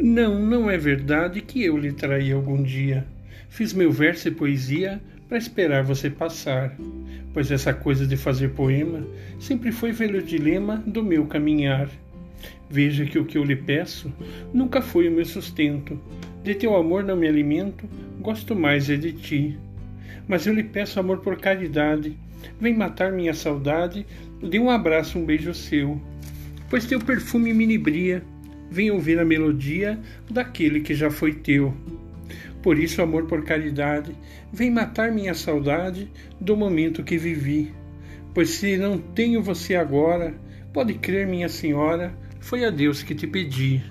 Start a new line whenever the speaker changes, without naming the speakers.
Não, não é verdade que eu lhe traí algum dia. Fiz meu verso e poesia para esperar você passar, pois essa coisa de fazer poema sempre foi velho dilema do meu caminhar. Veja que o que eu lhe peço nunca foi o meu sustento. De teu amor não me alimento, gosto mais é de ti. Mas eu lhe peço amor por caridade, vem matar minha saudade, dê um abraço, um beijo seu, pois teu perfume me inibria vem ouvir a melodia daquele que já foi teu. Por isso, amor por caridade, vem matar minha saudade do momento que vivi. Pois se não tenho você agora, pode crer, minha senhora, foi a Deus que te pedi.